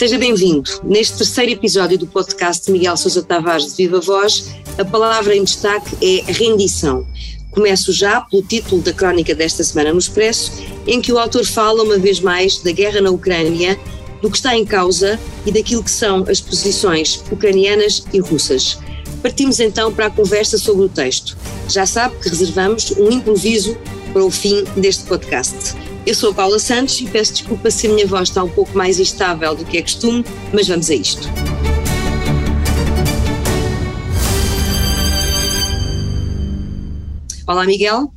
Seja bem-vindo. Neste terceiro episódio do podcast de Miguel Sousa Tavares de Viva Voz, a palavra em destaque é rendição. Começo já pelo título da crónica desta semana no Expresso, em que o autor fala uma vez mais da guerra na Ucrânia, do que está em causa e daquilo que são as posições ucranianas e russas. Partimos então para a conversa sobre o texto. Já sabe que reservamos um improviso para o fim deste podcast. Eu sou a Paula Santos e peço desculpa se a minha voz está um pouco mais instável do que é costume, mas vamos a isto. Olá, Miguel.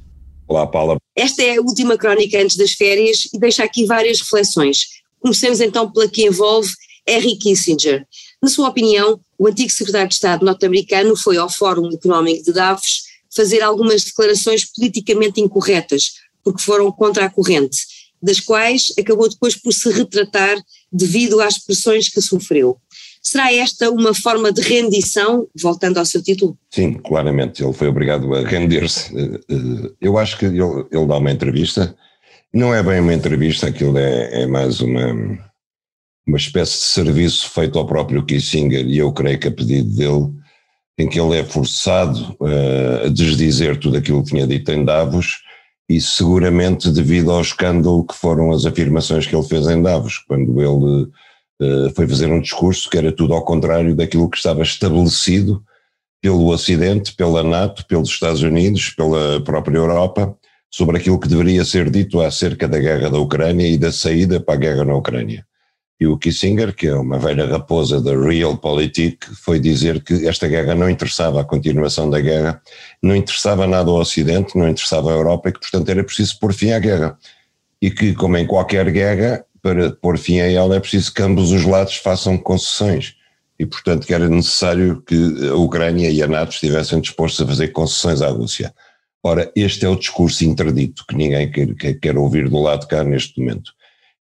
Olá, Paula. Esta é a última crónica antes das férias e deixa aqui várias reflexões. Comecemos então pela que envolve Henry Kissinger. Na sua opinião, o antigo secretário de Estado norte-americano foi ao Fórum Económico de Davos fazer algumas declarações politicamente incorretas porque foram contra a corrente, das quais acabou depois por se retratar devido às pressões que sofreu. Será esta uma forma de rendição, voltando ao seu título? Sim, claramente, ele foi obrigado a render-se. Eh, eh, eu acho que ele, ele dá uma entrevista, não é bem uma entrevista, aquilo é, é mais uma, uma espécie de serviço feito ao próprio Kissinger, e eu creio que a pedido dele, em que ele é forçado uh, a desdizer tudo aquilo que tinha dito em Davos, e seguramente devido ao escândalo que foram as afirmações que ele fez em Davos, quando ele uh, foi fazer um discurso que era tudo ao contrário daquilo que estava estabelecido pelo Ocidente, pela NATO, pelos Estados Unidos, pela própria Europa, sobre aquilo que deveria ser dito acerca da guerra da Ucrânia e da saída para a guerra na Ucrânia. E o Kissinger, que é uma velha raposa da Realpolitik, foi dizer que esta guerra não interessava a continuação da guerra, não interessava nada ao Ocidente, não interessava à Europa e que, portanto, era preciso pôr fim à guerra. E que, como em qualquer guerra, para pôr fim a ela é preciso que ambos os lados façam concessões. E, portanto, que era necessário que a Ucrânia e a NATO estivessem dispostos a fazer concessões à Rússia. Ora, este é o discurso interdito que ninguém quer, quer, quer ouvir do lado de cá neste momento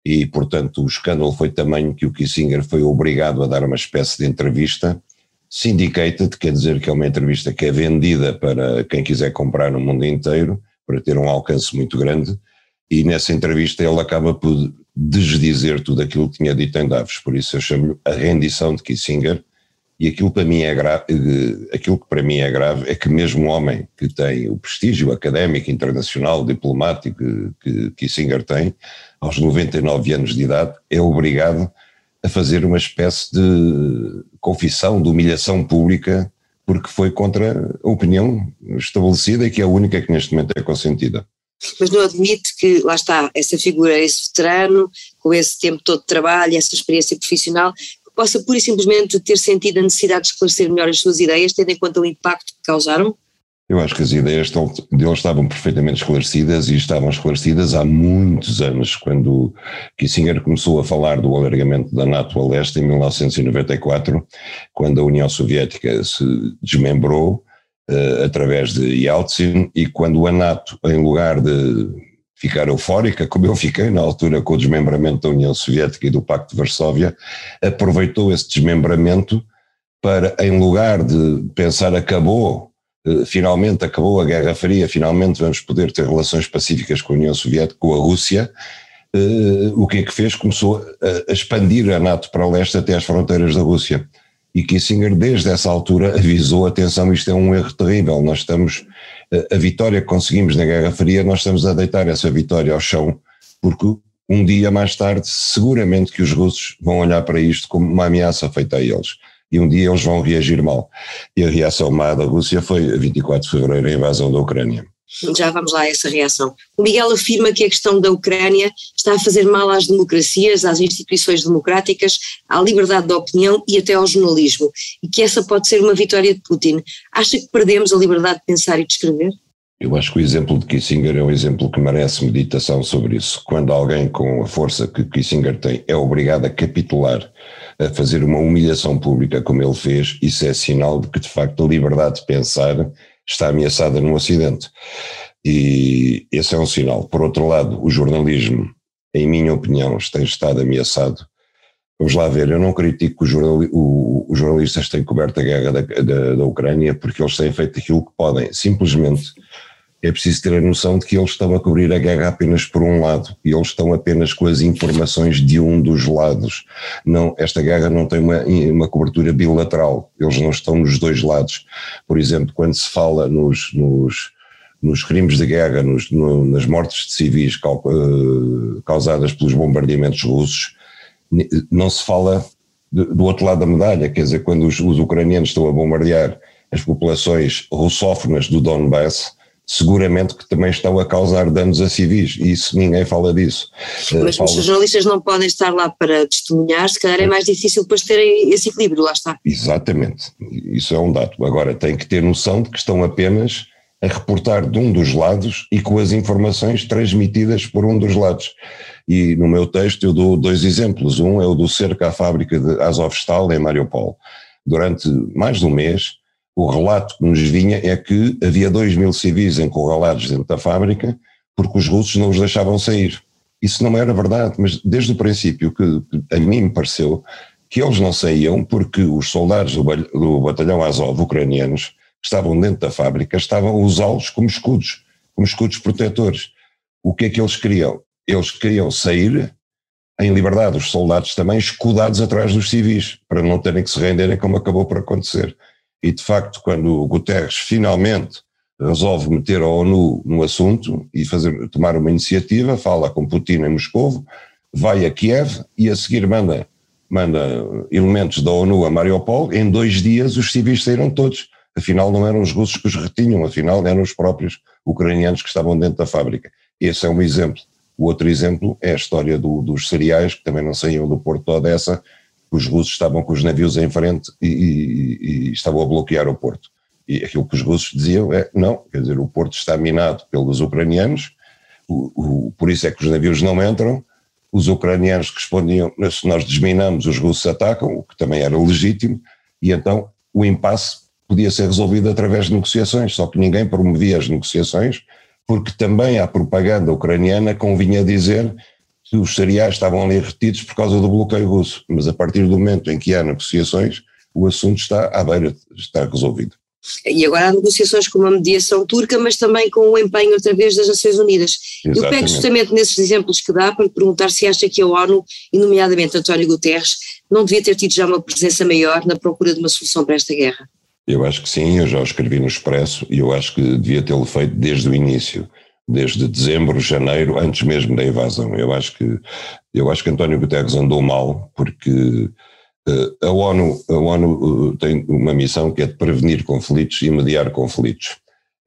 e, portanto, o escândalo foi tamanho que o Kissinger foi obrigado a dar uma espécie de entrevista syndicated, quer dizer que é uma entrevista que é vendida para quem quiser comprar no mundo inteiro, para ter um alcance muito grande, e nessa entrevista ele acaba por desdizer tudo aquilo que tinha dito em Davos, por isso eu chamo-lhe a rendição de Kissinger, e aquilo para mim é grave, aquilo que para mim é grave é que mesmo um homem que tem o prestígio académico, internacional, diplomático que Kissinger tem, aos 99 anos de idade, é obrigado a fazer uma espécie de confissão, de humilhação pública, porque foi contra a opinião estabelecida e que é a única que neste momento é consentida. Mas não admite que, lá está, essa figura, esse veterano, com esse tempo todo de trabalho, essa experiência profissional, possa pura e simplesmente ter sentido a necessidade de esclarecer melhor as suas ideias, tendo em conta o impacto que causaram? Eu acho que as ideias dele estavam perfeitamente esclarecidas e estavam esclarecidas há muitos anos, quando Kissinger começou a falar do alargamento da NATO a leste em 1994, quando a União Soviética se desmembrou uh, através de Yeltsin e quando a NATO, em lugar de ficar eufórica, como eu fiquei na altura com o desmembramento da União Soviética e do Pacto de Varsóvia, aproveitou esse desmembramento para, em lugar de pensar acabou finalmente acabou a Guerra Fria, finalmente vamos poder ter relações pacíficas com a União Soviética, com a Rússia, uh, o que é que fez? Começou a, expandir a NATO para o leste até às fronteiras da Rússia. E Kissinger, desde essa altura, avisou: atenção, isto é um erro terrível, nós estamos, a, a vitória que conseguimos na Guerra Fria, nós estamos a deitar essa vitória ao chão, porque um dia mais tarde, seguramente que os russos vão olhar para isto como uma ameaça feita a eles e um dia eles vão reagir mal. E a reação má da Rússia foi a 24 de fevereiro, a invasão da Ucrânia. Já vamos lá a essa reação. O Miguel afirma que a questão da Ucrânia está a fazer mal às democracias, às instituições democráticas, à liberdade de opinião e até ao jornalismo, e que essa pode ser uma vitória de Putin. Acha que perdemos a liberdade de pensar e de escrever? Eu acho que o exemplo de Kissinger é um exemplo que merece meditação sobre isso. Quando alguém com a força que Kissinger tem é obrigado a capitular a fazer uma humilhação pública como ele fez, isso é sinal de que de facto a liberdade de pensar está ameaçada no Ocidente. E esse é um sinal. Por outro lado, o jornalismo, em minha opinião, tem estado ameaçado. Vamos lá ver, eu não critico que os jornalistas tenham coberto a guerra da, da, da Ucrânia porque eles têm feito aquilo que podem, simplesmente é preciso ter a noção de que eles estão a cobrir a guerra apenas por um lado e eles estão apenas com as informações de um dos lados. Não, esta guerra não tem uma, uma cobertura bilateral, eles não estão nos dois lados. Por exemplo, quando se fala nos, nos, nos crimes de guerra, nos, no, nas mortes de civis eh, causadas pelos bombardeamentos russos, não se fala do outro lado da medalha, quer dizer, quando os, os ucranianos estão a bombardear as populações russófonas do Donbass, seguramente que também estão a causar danos a civis, e isso ninguém fala disso. Eh, Mas Paulo... os jornalistas não podem estar lá para testemunhar, se calhar é mais difícil depois terem esse equilíbrio, lá está. Exatamente, isso é um dado. Agora tem que ter noção de que estão apenas a reportar de um dos lados e com as informações transmitidas por um dos lados. E no meu texto eu dou dois exemplos. Um é o do cerco à fábrica de Azovstal em Mariupol. Durante mais de um mês, o relato que nos vinha é que havia dois mil civis encurralados dentro da fábrica porque os russos não os deixavam sair. Isso não era verdade, mas desde o princípio que a mim me pareceu que eles não saíam porque os soldados do batalhão Azov ucranianos que estavam dentro da fábrica estavam a usá-los como escudos, como escudos protetores. O que é que eles queriam? Eles queriam sair em liberdade, os soldados também escudados atrás dos civis, para não terem que se renderem como acabou por acontecer. E de facto, quando o Guterres finalmente resolve meter a ONU no assunto e fazer, tomar uma iniciativa, fala com Putin em Moscou, vai a Kiev e a seguir manda, manda elementos da ONU a Mariupol, em dois dias os civis saíram todos. Afinal não eram os russos que os retinham, afinal eram os próprios ucranianos que estavam dentro da fábrica. Esse é um exemplo. O outro exemplo é a história do, dos cereais, que também não saíam do porto de Odessa, os russos estavam com os navios em frente e, e, e, estavam a bloquear o porto. E aquilo que os russos diziam é: não, quer dizer, o porto está minado pelos ucranianos, o, o, por isso é que os navios não entram. Os ucranianos respondiam: se nós desminamos, os russos atacam, o que também era legítimo, e então o impasse podia ser resolvido através de negociações, só que ninguém promovia as negociações, porque também a propaganda ucraniana convinha dizer que os cereais estavam ali retidos por causa do bloqueio russo, mas a partir do momento em que há negociações, o assunto está à beira de estar resolvido. E agora há negociações com uma mediação turca, mas também com o empenho através das Nações Unidas. Exatamente. Eu pego justamente nesses exemplos que dá para perguntar se acha que a ONU, e nomeadamente António Guterres, não devia ter tido já uma presença maior na procura de uma solução para esta guerra. Eu acho que sim, eu já o escrevi no Expresso e eu acho que devia tê-lo feito desde o início desde dezembro, janeiro, antes mesmo da invasão. Eu acho que, eu acho que António Guterres andou mal, porque uh, a ONU, a ONU uh, tem uma missão que é de prevenir conflitos e mediar conflitos.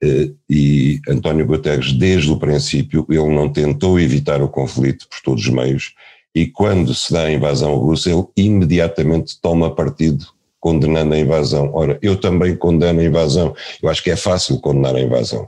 Uh, e António Guterres, desde o princípio, ele não tentou evitar o conflito por todos os meios, e quando se dá a invasão russa, ele imediatamente toma partido condenando a invasão. Ora, eu também condeno a invasão. Eu acho que é fácil condenar a invasão.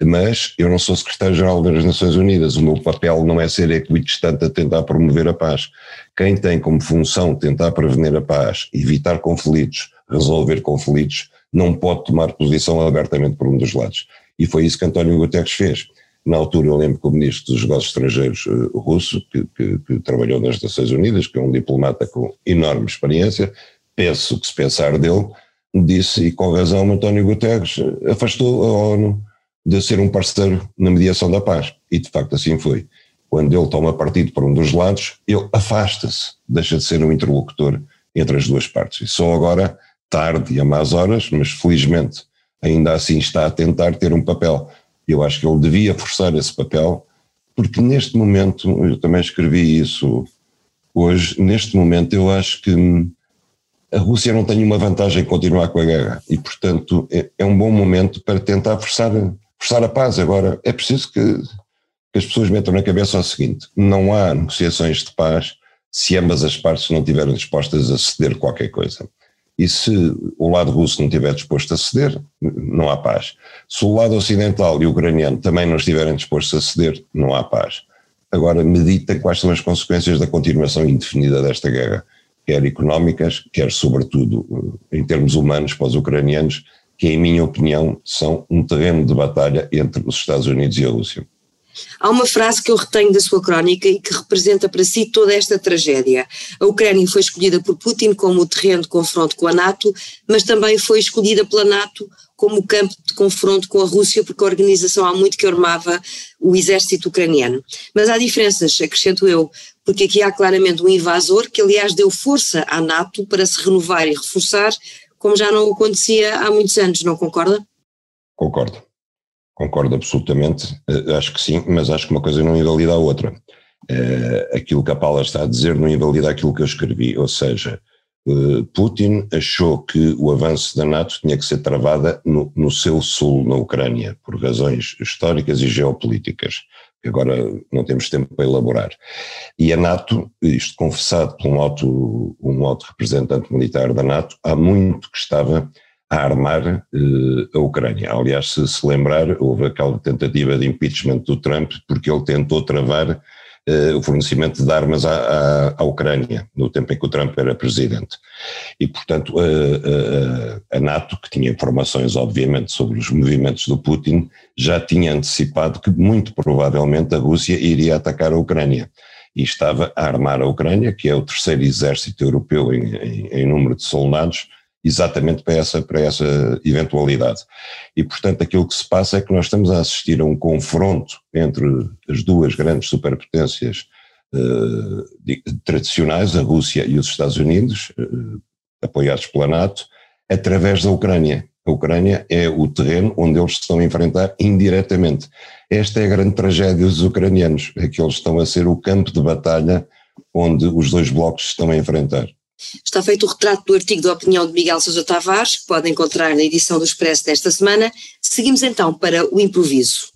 Mas eu não sou secretário-geral das Nações Unidas. O meu papel não é ser equidistante a tentar promover a paz. Quem tem como função tentar prevenir a paz, evitar conflitos, resolver conflitos, não pode tomar posição abertamente por um dos lados. E foi isso que António Guterres fez. Na altura, eu lembro que o ministro dos Negócios Estrangeiros uh, russo, que, que, que, trabalhou nas Nações Unidas, que é um diplomata com enorme experiência, penso que se pensar dele, disse, e com razão, António Guterres afastou a ONU de ser um parceiro na mediação da paz. E de facto assim foi. Quando ele toma partido para um dos lados, ele afasta-se, deixa de ser um interlocutor entre as duas partes. E só agora, tarde e a más horas, mas felizmente ainda assim está a tentar ter um papel. Eu acho que ele devia forçar esse papel, porque neste momento, eu também escrevi isso hoje, neste momento eu acho que a Rússia não tem uma vantagem em continuar com a guerra e, portanto, é, é um bom momento para tentar forçar, forçar a paz. Agora, é preciso que, que as pessoas metam na cabeça o seguinte: não há negociações de paz se ambas as partes não estiverem dispostas a ceder qualquer coisa. E se o lado russo não estiver disposto a ceder, não há paz. Se o lado ocidental e ucraniano também não estiverem dispostos a ceder, não há paz. Agora, medita quais são as consequências da continuação indefinida desta guerra quer económicas, quer sobretudo eh, em termos humanos para os ucranianos, que em minha opinião são um terreno de batalha entre os Estados Unidos e a Rússia. Há uma frase que eu retenho da sua crónica e que representa para si toda esta tragédia. A Ucrânia foi escolhida por Putin como o terreno de confronto com a NATO, mas também foi escolhida pela NATO como campo de confronto com a Rússia, porque a organização há muito que armava o exército ucraniano. Mas há diferenças, acrescento eu, porque aqui há claramente um invasor que, aliás, deu força à NATO para se renovar e reforçar, como já não acontecia há muitos anos, não concorda? Concordo. Concordo absolutamente. Uh, acho que sim, mas acho que uma coisa não invalida a outra. Uh, aquilo que a Paula está a dizer não invalida aquilo que eu escrevi, ou seja, uh, Putin achou que o avanço da NATO tinha que ser travada no, no seu sul, na Ucrânia, por razões históricas e geopolíticas agora não temos tempo para elaborar. E a NATO, isto confessado por um alto, um alto representante militar da NATO, há muito que estava a armar eh, a Ucrânia. Aliás, se se lembrar, houve aquela tentativa de impeachment do Trump porque ele tentou travar eh, o fornecimento de armas à, à, à, Ucrânia, no tempo em que o Trump era presidente. E, portanto, a, a, a, NATO, que tinha informações, obviamente, sobre os movimentos do Putin, já tinha antecipado que, muito provavelmente, a Rússia iria atacar a Ucrânia. E estava a armar a Ucrânia, que é o terceiro exército europeu em, em, em número de soldados, exatamente para essa, para essa eventualidade. E, portanto, aquilo que se passa é que nós estamos a assistir a um confronto entre as duas grandes superpotências eh, tradicionais, a Rússia e os Estados Unidos, eh, apoiados pela NATO, através da Ucrânia. A Ucrânia é o terreno onde eles estão a enfrentar indiretamente. Esta é a grande tragédia dos ucranianos, é que eles estão a ser o campo de batalha onde os dois blocos estão a enfrentar. Está feito o retrato do artigo de opinião de Miguel Sousa Tavares, que pode encontrar na edição do Expresso desta semana. Seguimos então para o improviso.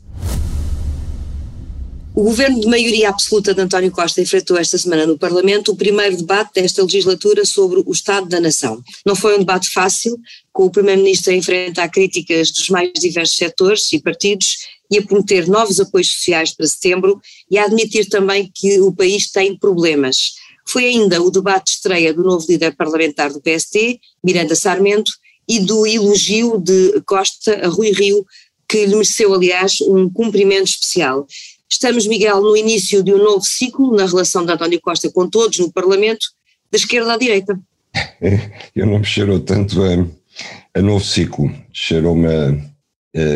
O governo de maioria absoluta de António Costa enfrentou esta semana no Parlamento o primeiro debate desta legislatura sobre o Estado da Nação. Não foi um debate fácil, com o Primeiro-Ministro a enfrentar críticas dos mais diversos setores e partidos e a prometer novos apoios sociais para setembro e a admitir também que o país tem problemas. Foi ainda o debate de estreia do novo líder parlamentar do PST, Miranda Sarmento, e do elogio de Costa a Rui Rio, que lhe mereceu, aliás, um cumprimento especial. Estamos, Miguel, no início de um novo ciclo na relação de António Costa com todos no Parlamento, da esquerda à direita. Eu não me cheirou tanto a, a novo ciclo, cheirou-me a,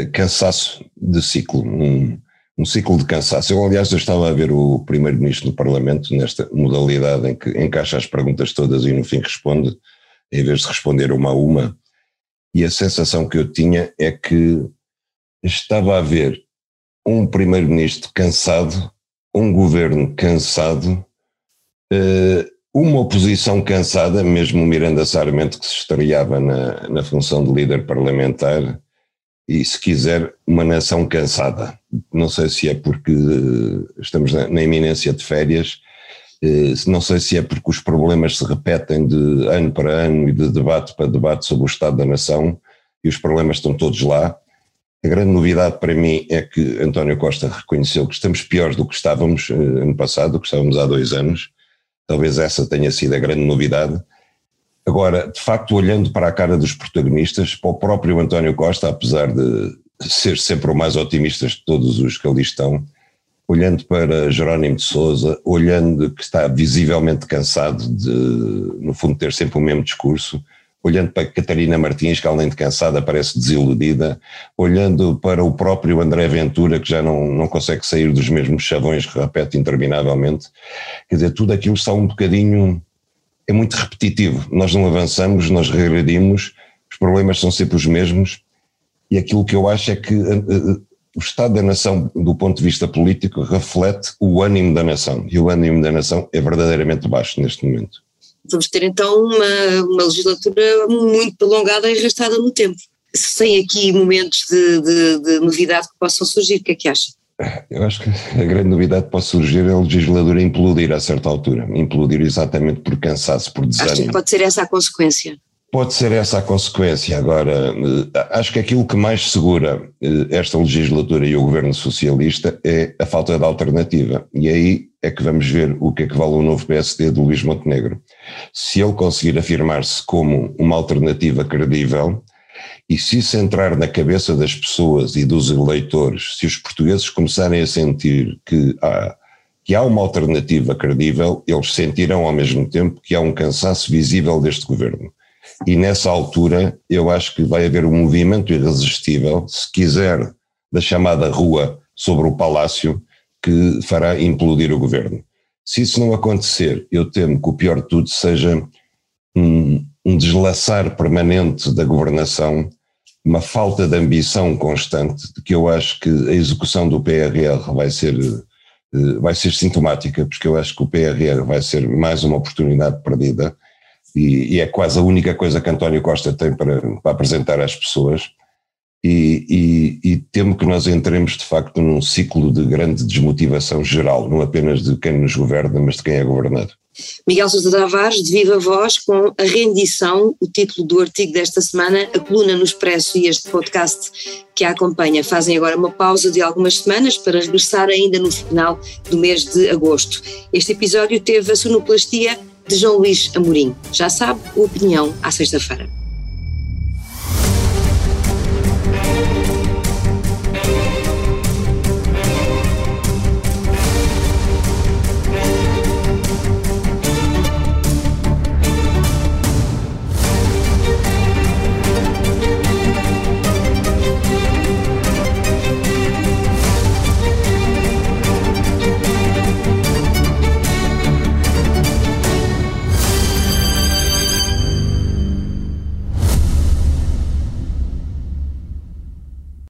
a, cansaço de ciclo, um, um ciclo de cansaço. Eu, aliás, eu estava a ver o primeiro-ministro no Parlamento nesta modalidade em que encaixa as perguntas todas e no fim responde, em vez de responder uma a uma. E a sensação que eu tinha é que estava a ver um primeiro-ministro cansado, um governo cansado, eh, uma oposição cansada, mesmo Miranda Sarmento que se estreava na, na função de líder parlamentar, e, se quiser, uma nação cansada. Não sei se é porque eh, estamos na, na iminência de férias, eh, não sei se é porque os problemas se repetem de ano para ano e de debate para debate sobre o estado da nação e os problemas estão todos lá. A grande novidade para mim é que António Costa reconheceu que estamos piores do que estávamos eh, ano passado, do que estávamos há dois anos. Talvez essa tenha sido a grande novidade. Agora, de facto, olhando para a cara dos protagonistas, para o próprio António Costa, apesar de ser sempre o mais otimista de todos os que ali estão, olhando para Jerónimo de Souza, olhando que está visivelmente cansado de, no fundo, ter sempre o mesmo discurso, olhando para Catarina Martins, que além de cansada parece desiludida, olhando para o próprio André Ventura, que já não, não consegue sair dos mesmos chavões que repete interminavelmente, quer dizer, tudo aquilo está um bocadinho é muito repetitivo. Nós não avançamos, nós regredimos, os problemas são sempre os mesmos, e aquilo que eu acho é que uh, o Estado da Nação, do ponto de vista político, reflete o ânimo da nação, e o ânimo da nação é verdadeiramente baixo neste momento. Vamos ter então uma, uma legislatura muito prolongada e arrastada no tempo. Sem aqui momentos de, de, de novidade que possam surgir, o que é que acha? Eu acho que a grande novidade que pode surgir é o legislador implodir a certa altura, implodir exatamente por cansaço, por desânimo. Acho que pode ser essa a consequência. Pode ser essa a consequência. Agora, eh, acho que aquilo que mais segura eh, esta legislatura e o governo socialista é a falta de alternativa. E aí é que vamos ver o que é que vale o novo PSD de Luís Montenegro. Se ele conseguir afirmar-se como uma alternativa credível, e se isso entrar na cabeça das pessoas e dos eleitores, se os portugueses começarem a sentir que há, que há uma alternativa credível, eles sentirão ao mesmo tempo que há um cansaço visível deste governo. E nessa altura eu acho que vai haver um movimento irresistível, se quiser, da chamada rua sobre o palácio, que fará implodir o governo. Se isso não acontecer, eu temo que o pior de tudo seja um, um deslaçar permanente da governação, uma falta de ambição constante, que eu acho que a execução do PRR vai ser, eh, vai ser sintomática, porque eu acho que o PRR vai ser mais uma oportunidade perdida e, e é quase a única coisa que António Costa tem para, para apresentar às pessoas e, e, e, temo que nós entremos de facto num ciclo de grande desmotivação geral, não apenas de quem nos governa, mas de quem é governado. Miguel Sousa Tavares, de viva voz, com a rendição, o título do artigo desta semana, a coluna no Expresso e este podcast que a acompanha fazem agora uma pausa de algumas semanas para regressar ainda no final do mês de agosto. Este episódio teve a sonoplastia de João Luís Amorim. Já sabe, opinião à sexta-feira.